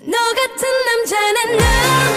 너 같은 남자는 나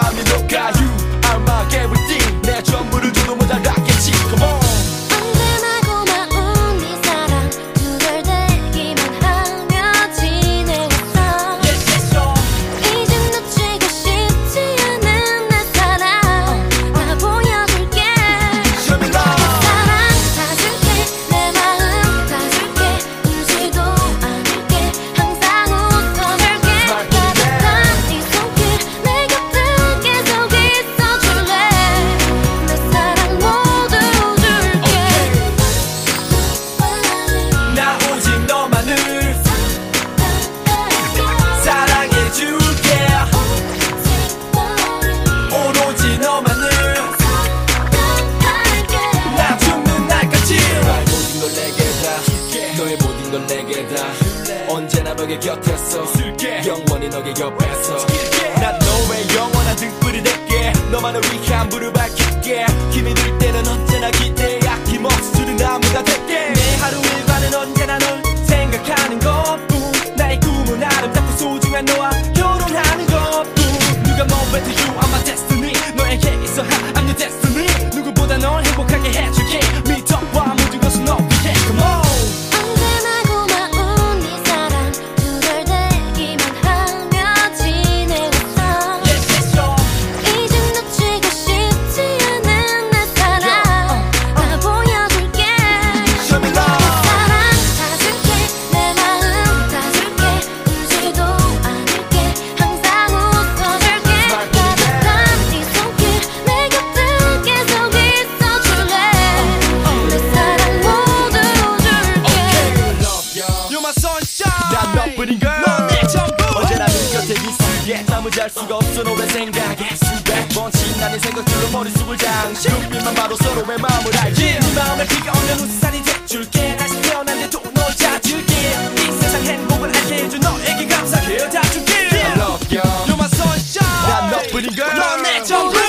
마음이 녹아 You are my everything 내 전부를 줘도 모자랐겠지 Come on 언제나 너의 곁에서 있을게. 영원히 너의 옆에서 난 너의 영원한 등불이 될게. 너만을 위한 불을 밝힐게. 힘이 들 때는 언제나 기대 아낌없이 주는 나무가 될게. 내 하루에 전부 잘 수가 없어 너의 생각에. 수백 번 지나는 생각들로 머릿속을 장식 눈빛만 봐도 서로의 마음을 알지. 네 마음에 비가 오면 우산이 돼줄게. 다시 태어난데도 널 찾을게. 이 세상 행복을 알게 해준 너에게 감사해 다 줄게 I love you. You're my sunshine. 난 너뿐인 걸 넌내 전부